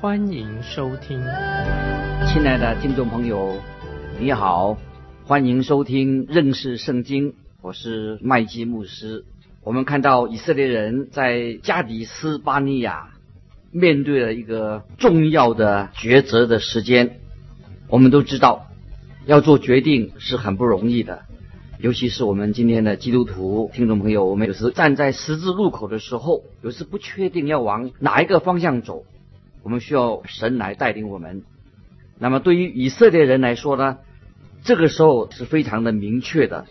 欢迎收听。亲爱的听众朋友，你好，欢迎收听认识圣经，我是麦基牧师。我们看到以色列人在加迪斯巴尼亚面对了一个重要的抉择的时间。我们都知道，要做决定是很不容易的，尤其是我们今天的基督徒听众朋友，我们有时站在十字路口的时候，有时不确定要往哪一个方向走，我们需要神来带领我们。那么对于以色列人来说呢，这个时候是非常的明确的。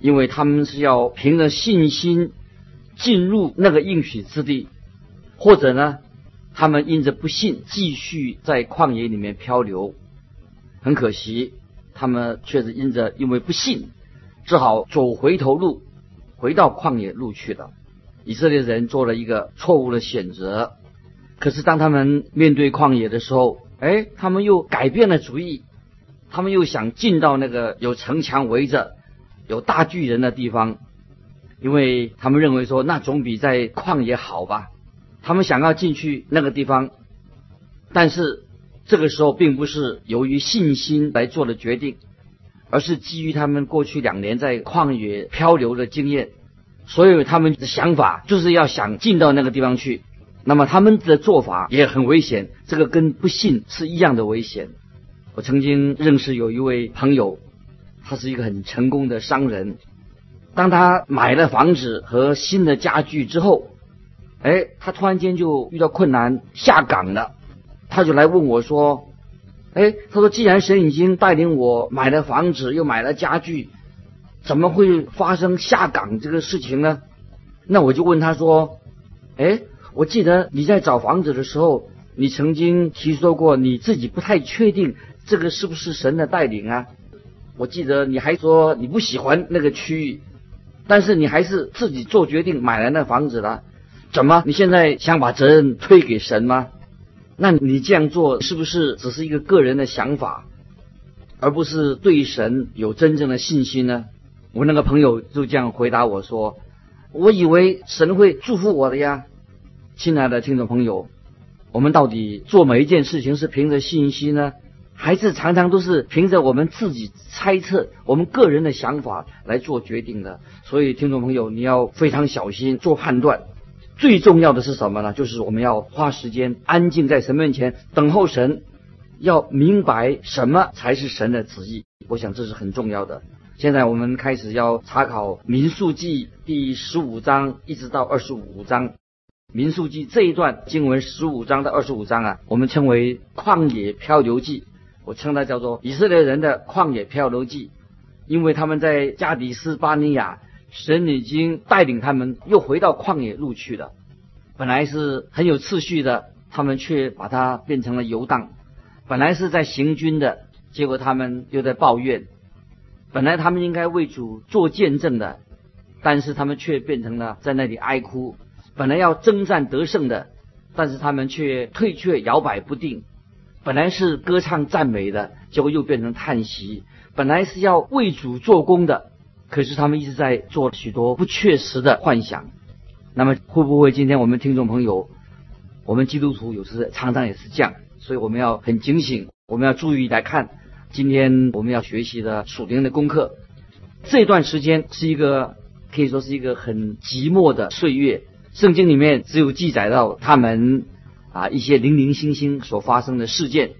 因为他们是要凭着信心进入那个应许之地，或者呢，他们因着不信继续在旷野里面漂流。很可惜，他们却是因着因为不信，只好走回头路，回到旷野路去了。以色列人做了一个错误的选择。可是当他们面对旷野的时候，哎，他们又改变了主意，他们又想进到那个有城墙围着。有大巨人的地方，因为他们认为说那总比在旷野好吧。他们想要进去那个地方，但是这个时候并不是由于信心来做的决定，而是基于他们过去两年在旷野漂流的经验，所以他们的想法就是要想进到那个地方去。那么他们的做法也很危险，这个跟不信是一样的危险。我曾经认识有一位朋友。他是一个很成功的商人。当他买了房子和新的家具之后，哎，他突然间就遇到困难，下岗了。他就来问我说：“哎，他说，既然神已经带领我买了房子，又买了家具，怎么会发生下岗这个事情呢？”那我就问他说：“哎，我记得你在找房子的时候，你曾经提说过你自己不太确定这个是不是神的带领啊？”我记得你还说你不喜欢那个区域，但是你还是自己做决定买了那房子了。怎么？你现在想把责任推给神吗？那你这样做是不是只是一个个人的想法，而不是对神有真正的信心呢？我那个朋友就这样回答我说：“我以为神会祝福我的呀。”亲爱的听众朋友，我们到底做每一件事情是凭着信息呢？还是常常都是凭着我们自己猜测、我们个人的想法来做决定的。所以，听众朋友，你要非常小心做判断。最重要的是什么呢？就是我们要花时间安静在神面前等候神，要明白什么才是神的旨意。我想这是很重要的。现在我们开始要查考《民数记》第十五章一直到二十五章，《民数记》这一段经文十五章到二十五章啊，我们称为旷野漂流记。我称它叫做以色列人的旷野漂流记，因为他们在加迪斯巴尼亚，神已经带领他们又回到旷野路去了。本来是很有次序的，他们却把它变成了游荡；本来是在行军的，结果他们又在抱怨；本来他们应该为主做见证的，但是他们却变成了在那里哀哭；本来要征战得胜的，但是他们却退却摇摆不定。本来是歌唱赞美的，结果又变成叹息；本来是要为主做工的，可是他们一直在做许多不确实的幻想。那么会不会今天我们听众朋友，我们基督徒有时常常也是这样？所以我们要很警醒，我们要注意来看今天我们要学习的属灵的功课。这段时间是一个可以说是一个很寂寞的岁月，圣经里面只有记载到他们。啊，一些零零星星所发生的事件，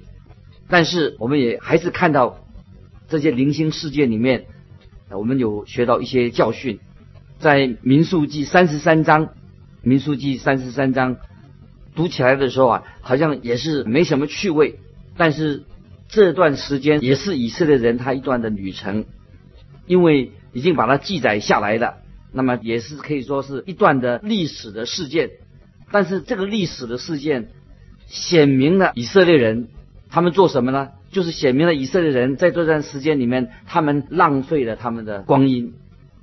但是我们也还是看到这些零星事件里面，我们有学到一些教训。在民数记三十三章，民数记三十三章读起来的时候啊，好像也是没什么趣味，但是这段时间也是以色列人他一段的旅程，因为已经把它记载下来了，那么也是可以说是一段的历史的事件。但是这个历史的事件，显明了以色列人他们做什么呢？就是显明了以色列人在这段时间里面，他们浪费了他们的光阴，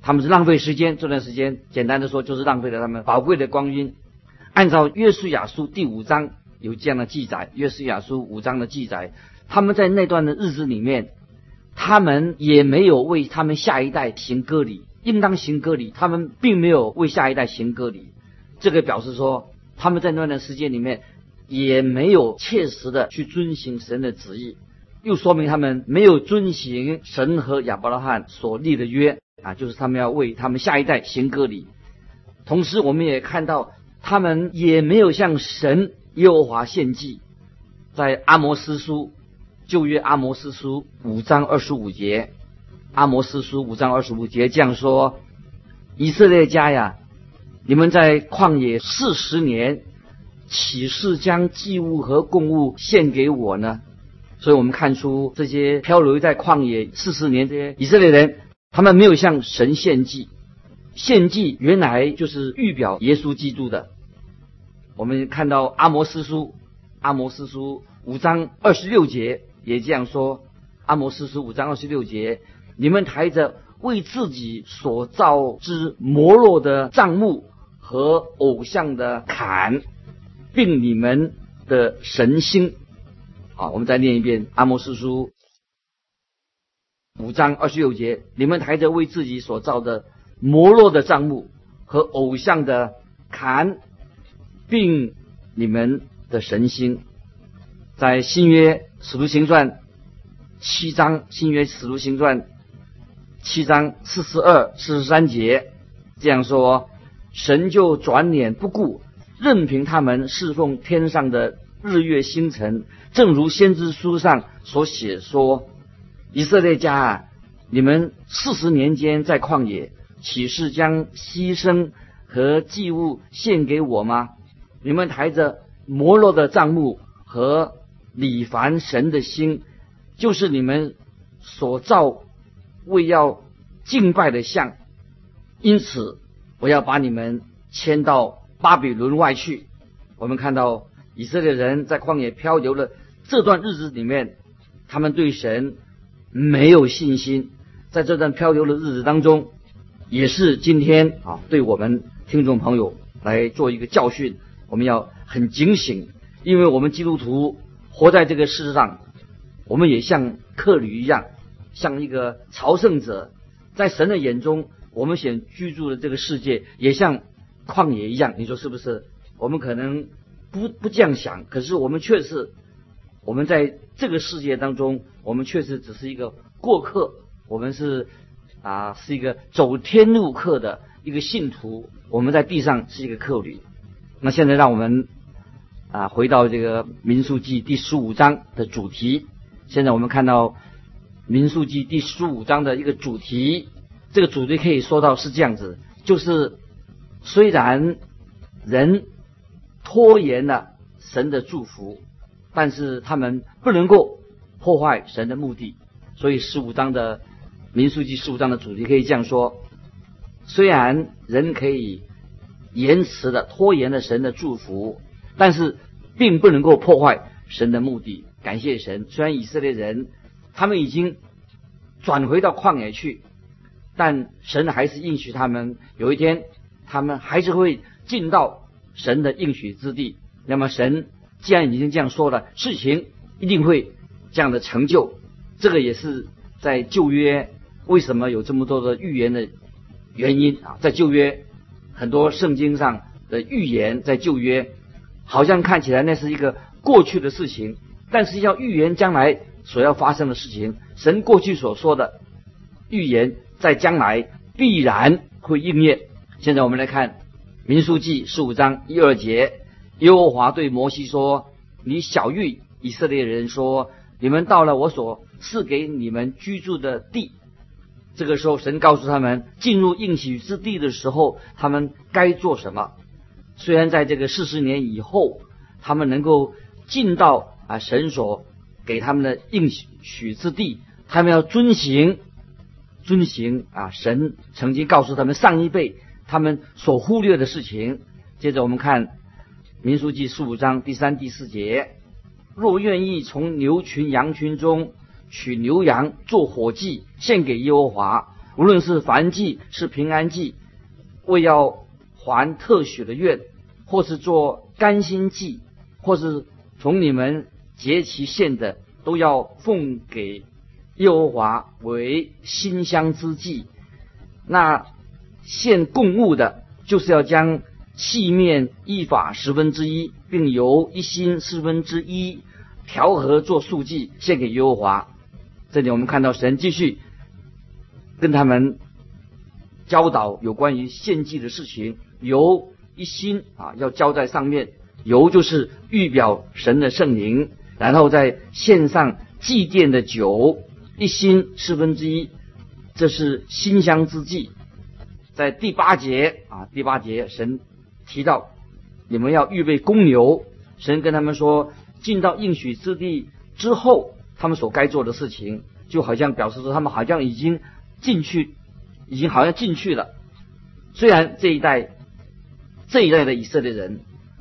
他们是浪费时间。这段时间，简单的说，就是浪费了他们宝贵的光阴。按照约书亚书第五章有这样的记载，约书亚书五章的记载，他们在那段的日子里面，他们也没有为他们下一代行割礼，应当行割礼，他们并没有为下一代行割礼。这个表示说，他们在那段时间里面也没有切实的去遵行神的旨意，又说明他们没有遵行神和亚伯拉罕所立的约啊，就是他们要为他们下一代行割礼。同时，我们也看到。他们也没有向神耶和华献祭，在阿摩斯书旧约阿摩斯书五章二十五节，阿摩斯书五章二十五节这样说：以色列家呀，你们在旷野四十年，岂是将祭物和供物献给我呢？所以我们看出这些漂流在旷野四十年这些以色列人，他们没有向神献祭。献祭原来就是预表耶稣基督的。我们看到阿摩斯书，阿摩斯书五章二十六节也这样说。阿摩斯书五章二十六节，你们抬着为自己所造之摩洛的帐幕和偶像的坎，并你们的神星。好，我们再念一遍阿摩斯书五章二十六节，你们抬着为自己所造的。摩洛的账目和偶像的坎，并你们的神星，在新约使徒行传七章，新约使徒行传七章四十二、四十三节这样说：神就转脸不顾，任凭他们侍奉天上的日月星辰，正如先知书上所写说：以色列家啊，你们四十年间在旷野。岂是将牺牲和祭物献给我吗？你们抬着摩洛的帐幕和李凡神的心，就是你们所造为要敬拜的像。因此，我要把你们迁到巴比伦外去。我们看到以色列人在旷野漂流的这段日子里面，他们对神没有信心。在这段漂流的日子当中。也是今天啊，对我们听众朋友来做一个教训，我们要很警醒，因为我们基督徒活在这个世上，我们也像客旅一样，像一个朝圣者，在神的眼中，我们想居住的这个世界也像旷野一样，你说是不是？我们可能不不这样想，可是我们确实，我们在这个世界当中，我们确实只是一个过客，我们是。啊，是一个走天路客的一个信徒，我们在地上是一个客旅。那现在让我们啊回到这个民数记第十五章的主题。现在我们看到民数记第十五章的一个主题，这个主题可以说到是这样子：就是虽然人拖延了神的祝福，但是他们不能够破坏神的目的。所以十五章的。民数记十五章的主题可以这样说：虽然人可以延迟的拖延了神的祝福，但是并不能够破坏神的目的。感谢神，虽然以色列人他们已经转回到旷野去，但神还是应许他们，有一天他们还是会进到神的应许之地。那么神既然已经这样说了，事情一定会这样的成就。这个也是在旧约。为什么有这么多的预言的原因啊？在旧约很多圣经上的预言，在旧约好像看起来那是一个过去的事情，但是要预言将来所要发生的事情。神过去所说的预言，在将来必然会应验。现在我们来看民书记十五章一二节，耶和华对摩西说：“你小谕以色列人说，你们到了我所赐给你们居住的地。”这个时候，神告诉他们，进入应许之地的时候，他们该做什么。虽然在这个四十年以后，他们能够进到啊神所给他们的应许之地，他们要遵行，遵行啊神曾经告诉他们上一辈他们所忽略的事情。接着我们看民书记十五章第三、第四节，若愿意从牛群羊群中取牛羊做火祭献给耶和华，无论是燔祭是平安祭，为要还特许的愿，或是做甘心祭，或是从你们节期献的，都要奉给耶和华为馨香之祭。那献供物的，就是要将器面一法十分之一，并由一心四分之一调和做素祭献给耶和华。这里我们看到神继续跟他们教导有关于献祭的事情，油一心啊要浇在上面，油就是预表神的圣灵，然后在献上祭奠的酒一心四分之一，这是馨香之祭。在第八节啊，第八节神提到你们要预备公牛，神跟他们说，进到应许之地之后。他们所该做的事情，就好像表示说，他们好像已经进去，已经好像进去了。虽然这一代这一代的以色列人，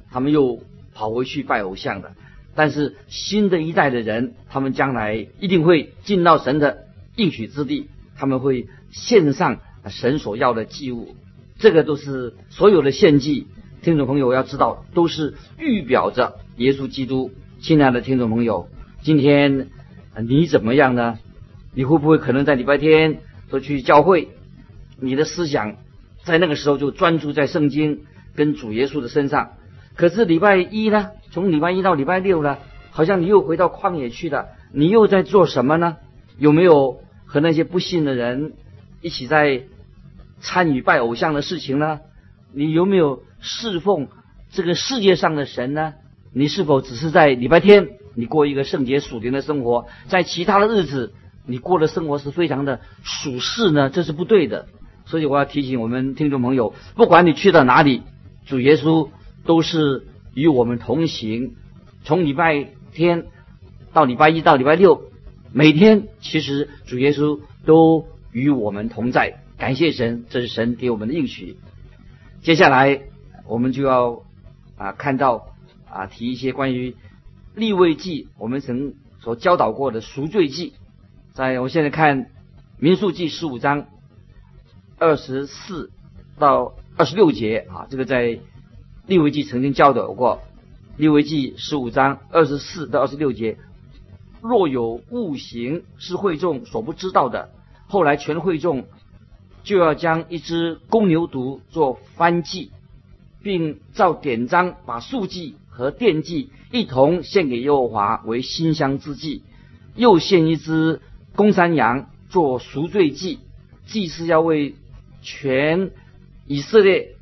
他们又跑回去拜偶像的，但是新的一代的人，他们将来一定会进到神的应许之地，他们会献上神所要的祭物。这个都是所有的献祭，听众朋友要知道，都是预表着耶稣基督。亲爱的听众朋友，今天。你怎么样呢？你会不会可能在礼拜天都去教会？你的思想在那个时候就专注在圣经跟主耶稣的身上。可是礼拜一呢？从礼拜一到礼拜六呢？好像你又回到旷野去了。你又在做什么呢？有没有和那些不信的人一起在参与拜偶像的事情呢？你有没有侍奉这个世界上的神呢？你是否只是在礼拜天？你过一个圣洁属灵的生活，在其他的日子，你过的生活是非常的属世呢？这是不对的。所以我要提醒我们听众朋友，不管你去到哪里，主耶稣都是与我们同行。从礼拜天到礼拜一到礼拜六，每天其实主耶稣都与我们同在。感谢神，这是神给我们的应许。接下来我们就要啊看到啊提一些关于。立位记，我们曾所教导过的赎罪记，在我现在看民数记十五章二十四到二十六节啊，这个在立位记曾经教导过。立位记十五章二十四到二十六节，若有误行是会众所不知道的，后来全会众就要将一只公牛犊做翻祭，并照典章把素祭。和奠祭一同献给耶和华为馨香之祭，又献一只公山羊做赎罪祭。祭司要为全以色列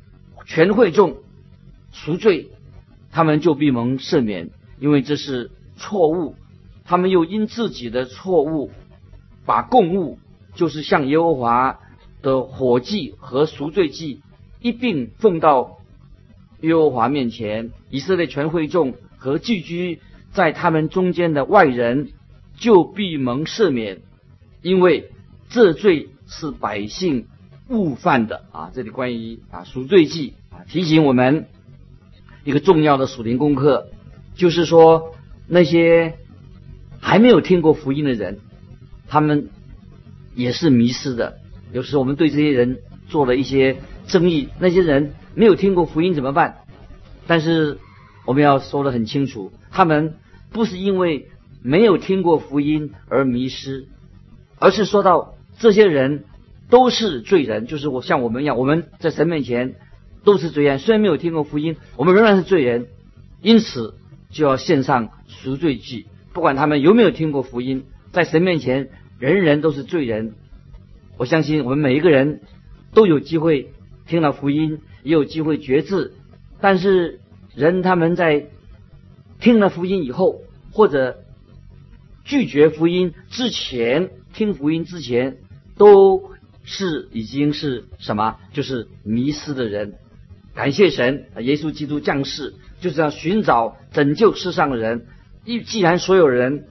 全会众赎罪，他们就必蒙赦免，因为这是错误。他们又因自己的错误，把供物，就是向耶和华的火祭和赎罪祭一并奉到。耶和华面前，以色列全会众和寄居在他们中间的外人，就必蒙赦免，因为这罪是百姓误犯的啊！这里关于啊赎罪记啊，提醒我们一个重要的属灵功课，就是说那些还没有听过福音的人，他们也是迷失的。有时我们对这些人做了一些争议，那些人。没有听过福音怎么办？但是我们要说的很清楚，他们不是因为没有听过福音而迷失，而是说到这些人都是罪人，就是我像我们一样，我们在神面前都是罪人。虽然没有听过福音，我们仍然是罪人，因此就要献上赎罪祭。不管他们有没有听过福音，在神面前人人都是罪人。我相信我们每一个人都有机会听到福音。也有机会觉知，但是人他们在听了福音以后，或者拒绝福音之前，听福音之前，都是已经是什么？就是迷失的人。感谢神，耶稣基督降世就是要寻找拯救世上的人。一既然所有人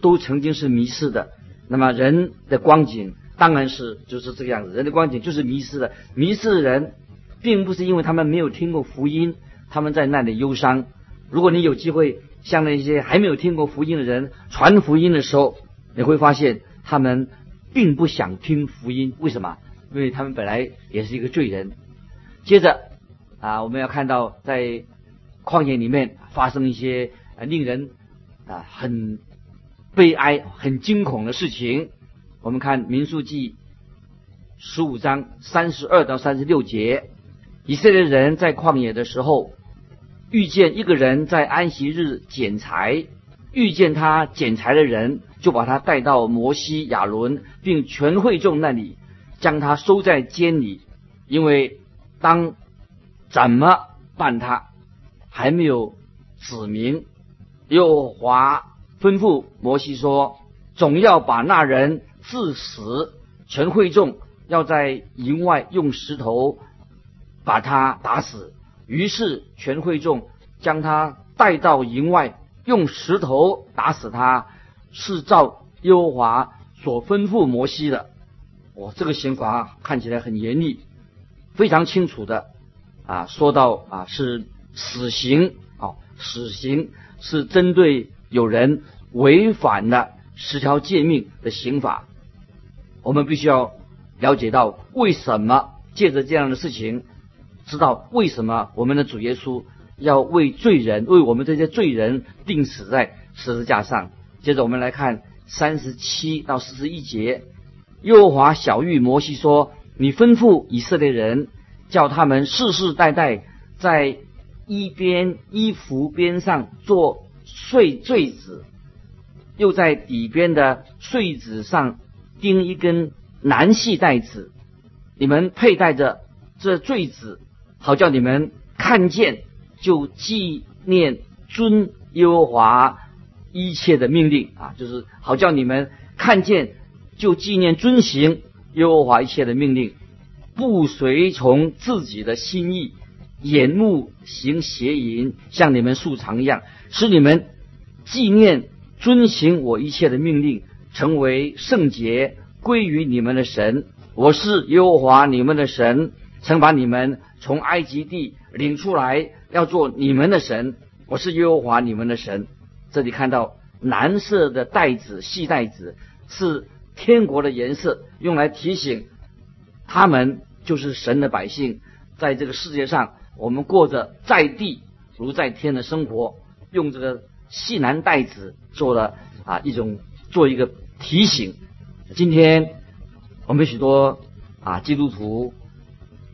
都曾经是迷失的，那么人的光景当然是就是这个样子。人的光景就是迷失的，迷失的人。并不是因为他们没有听过福音，他们在那里忧伤。如果你有机会向那些还没有听过福音的人传福音的时候，你会发现他们并不想听福音。为什么？因为他们本来也是一个罪人。接着啊，我们要看到在旷野里面发生一些令人啊很悲哀、很惊恐的事情。我们看民数记十五章三十二到三十六节，以色列人在旷野的时候。遇见一个人在安息日捡柴，遇见他捡柴的人，就把他带到摩西、亚伦并全会众那里，将他收在监里，因为当怎么办他还没有指明。又华吩咐摩西说：“总要把那人致死，全会众要在营外用石头把他打死。”于是全会众将他带到营外，用石头打死他，是照耶和华所吩咐摩西的。我这个刑罚看起来很严厉，非常清楚的啊，说到啊是死刑啊，死刑是针对有人违反了十条诫命的刑法。我们必须要了解到为什么借着这样的事情。知道为什么我们的主耶稣要为罪人为我们这些罪人定死在十字架上？接着我们来看三十七到四十一节，耶和华小玉摩西说：“你吩咐以色列人，叫他们世世代代在一边衣服边上做穗坠子，又在底边的碎子上钉一根男系带子，你们佩戴着这坠子。”好叫你们看见就纪念尊耶和华一切的命令啊，就是好叫你们看见就纪念遵行耶和华一切的命令，不随从自己的心意，眼目行邪淫，像你们素常一样，使你们纪念遵行我一切的命令，成为圣洁，归于你们的神。我是耶和华你们的神。曾把你们从埃及地领出来，要做你们的神。我是耶和华你们的神。这里看到蓝色的带子，细带子是天国的颜色，用来提醒他们就是神的百姓。在这个世界上，我们过着在地如在天的生活，用这个细蓝带子做了啊一种做一个提醒。今天我们许多啊基督徒。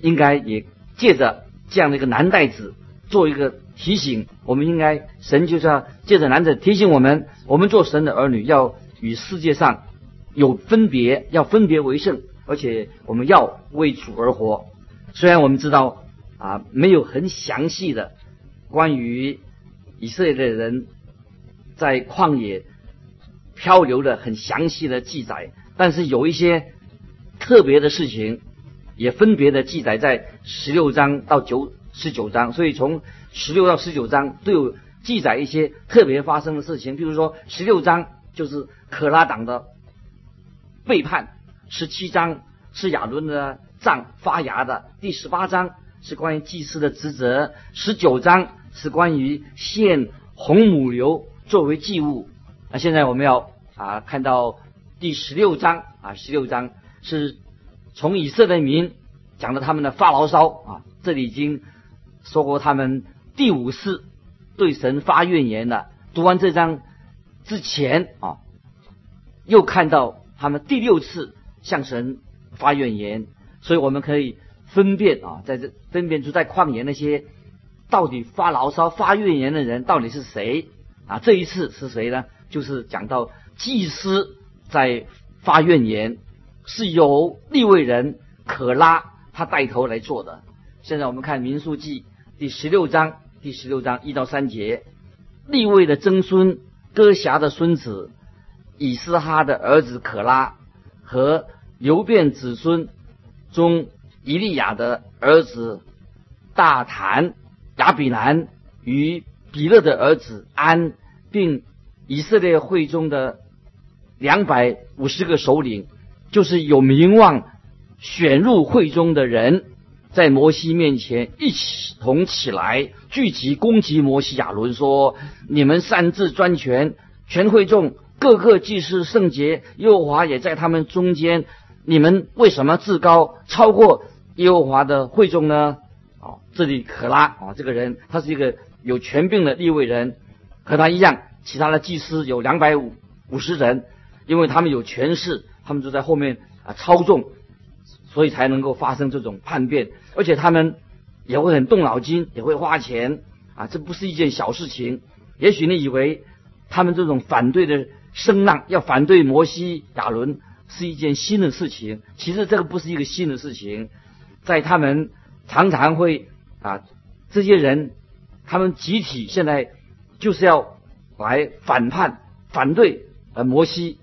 应该也借着这样的一个男带子做一个提醒，我们应该神就是要借着男子提醒我们，我们做神的儿女要与世界上有分别，要分别为圣，而且我们要为主而活。虽然我们知道啊，没有很详细的关于以色列的人在旷野漂流的很详细的记载，但是有一些特别的事情。也分别的记载在十六章到九十九章，所以从十六到十九章都有记载一些特别发生的事情。比如说，十六章就是可拉党的背叛，十七章是亚伦的杖发芽的，第十八章是关于祭司的职责，十九章是关于献红母牛作为祭物。那现在我们要啊看到第十六章啊，十六章是。从以色列民讲到他们的发牢骚啊，这里已经说过他们第五次对神发怨言了。读完这章之前啊，又看到他们第六次向神发怨言，所以我们可以分辨啊，在这分辨出在旷野那些到底发牢骚、发怨言的人到底是谁啊？这一次是谁呢？就是讲到祭司在发怨言。是由利未人可拉他带头来做的。现在我们看民数记第十六章，第十六章一到三节，利未的曾孙哥辖的孙子以斯哈的儿子可拉和流变子孙中以利亚的儿子大坦亚比兰与比勒的儿子安，并以色列会中的两百五十个首领。就是有名望选入会中的人，在摩西面前一起同起来，聚集攻击摩西亚伦，说：“你们擅自专权，全会众各个祭司圣洁，耶和华也在他们中间。你们为什么自高超过耶和华的会众呢？”哦，这里可拉啊，这个人他是一个有权柄的立位人，和他一样，其他的祭司有两百五五十人，因为他们有权势，他们就在后面啊操纵，所以才能够发生这种叛变。而且他们也会很动脑筋，也会花钱啊，这不是一件小事情。也许你以为他们这种反对的声浪，要反对摩西、亚伦是一件新的事情，其实这个不是一个新的事情。在他们常常会啊，这些人他们集体现在就是要来反叛、反对呃摩西，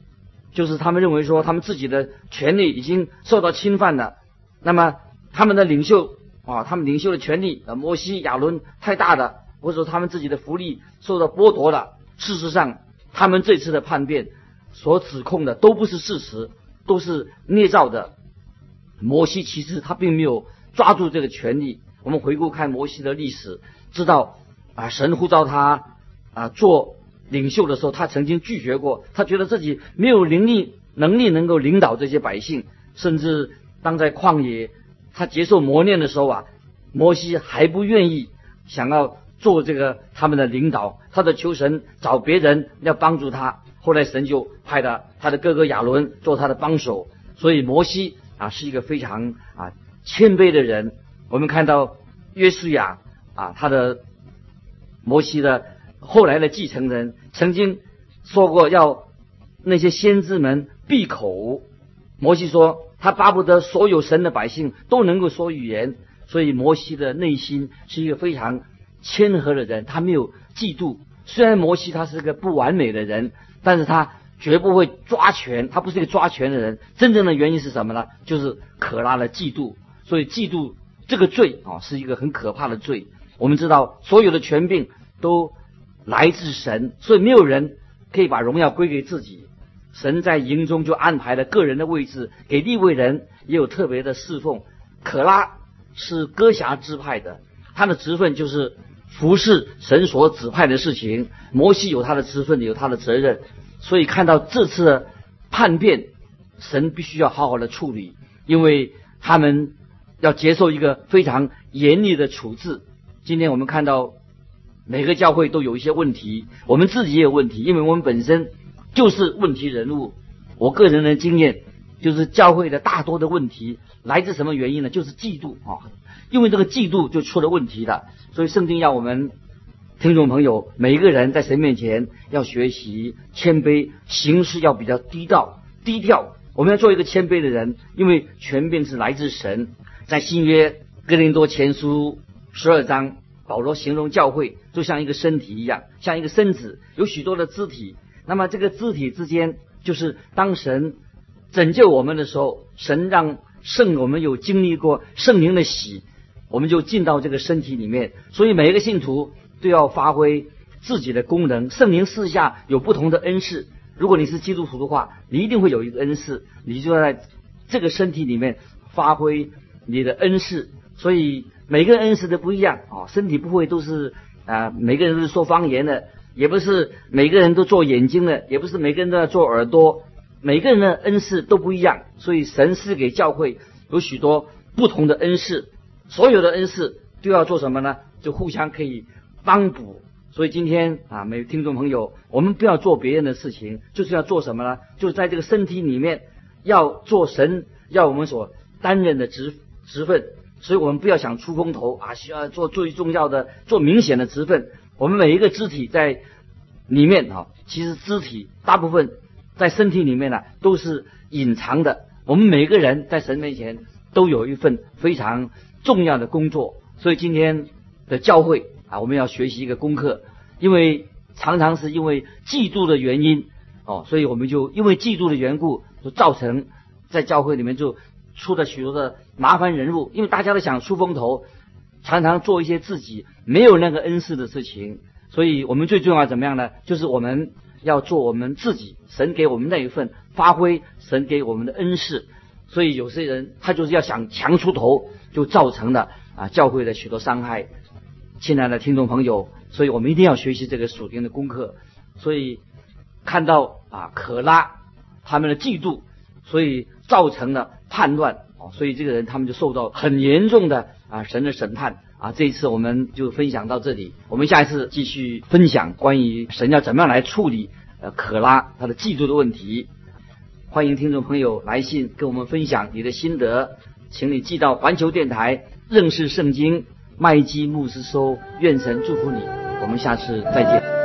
就是他们认为说他们自己的权利已经受到侵犯了，那么。他们的领袖啊，他们领袖的权利呃，摩西、亚伦太大了，或者说他们自己的福利受到剥夺了。事实上，他们这次的叛变所指控的都不是事实，都是捏造的。摩西其实他并没有抓住这个权利。我们回顾看摩西的历史，知道啊，神呼召他啊做领袖的时候，他曾经拒绝过，他觉得自己没有能力能力能够领导这些百姓，甚至当在旷野。他接受磨练的时候啊，摩西还不愿意想要做这个他们的领导，他的求神找别人要帮助他。后来神就派了他的哥哥亚伦做他的帮手，所以摩西啊是一个非常啊谦卑的人。我们看到约书亚啊，他的摩西的后来的继承人曾经说过要那些先知们闭口。摩西说。他巴不得所有神的百姓都能够说语言，所以摩西的内心是一个非常谦和的人，他没有嫉妒。虽然摩西他是个不完美的人，但是他绝不会抓权，他不是一个抓权的人。真正的原因是什么呢？就是可拉的嫉妒。所以嫉妒这个罪啊，是一个很可怕的罪。我们知道所有的权柄都来自神，所以没有人可以把荣耀归给自己。神在营中就安排了个人的位置，给立位人也有特别的侍奉。可拉是哥辖支派的，他的职分就是服侍神所指派的事情。摩西有他的职分，有他的责任，所以看到这次的叛变，神必须要好好的处理，因为他们要接受一个非常严厉的处置。今天我们看到每个教会都有一些问题，我们自己也有问题，因为我们本身。就是问题人物。我个人的经验就是，教会的大多的问题来自什么原因呢？就是嫉妒啊！因为这个嫉妒就出了问题了。所以圣经要我们听众朋友每一个人在神面前要学习谦卑，行事要比较低调低调。我们要做一个谦卑的人，因为权柄是来自神。在新约哥林多前书十二章，保罗形容教会就像一个身体一样，像一个身子，有许多的肢体。那么这个肢体之间，就是当神拯救我们的时候，神让圣我们有经历过圣灵的喜，我们就进到这个身体里面。所以每一个信徒都要发挥自己的功能。圣灵四下有不同的恩赐。如果你是基督徒的话，你一定会有一个恩赐，你就在这个身体里面发挥你的恩赐。所以每个恩赐都不一样啊，身体不会都是啊，每个人都是说方言的。也不是每个人都做眼睛的，也不是每个人都要做耳朵，每个人的恩赐都不一样，所以神赐给教会有许多不同的恩赐，所有的恩赐都要做什么呢？就互相可以帮补。所以今天啊，每听众朋友，我们不要做别人的事情，就是要做什么呢？就在这个身体里面要做神要我们所担任的职职分，所以我们不要想出风头啊，需要做最重要的、做明显的职分。我们每一个肢体在里面啊，其实肢体大部分在身体里面呢都是隐藏的。我们每个人在神面前都有一份非常重要的工作。所以今天的教会啊，我们要学习一个功课，因为常常是因为嫉妒的原因哦，所以我们就因为嫉妒的缘故，就造成在教会里面就出了许多的麻烦人物，因为大家都想出风头。常常做一些自己没有那个恩赐的事情，所以我们最重要怎么样呢？就是我们要做我们自己神给我们那一份，发挥神给我们的恩赐。所以有些人他就是要想强出头，就造成了啊教会的许多伤害。亲爱的听众朋友，所以我们一定要学习这个属灵的功课。所以看到啊可拉他们的嫉妒，所以造成了叛乱哦，所以这个人他们就受到很严重的啊神的审判啊。这一次我们就分享到这里，我们下一次继续分享关于神要怎么样来处理呃可拉他的嫉妒的问题。欢迎听众朋友来信跟我们分享你的心得，请你寄到环球电台认识圣经麦基牧师收，愿神祝福你，我们下次再见。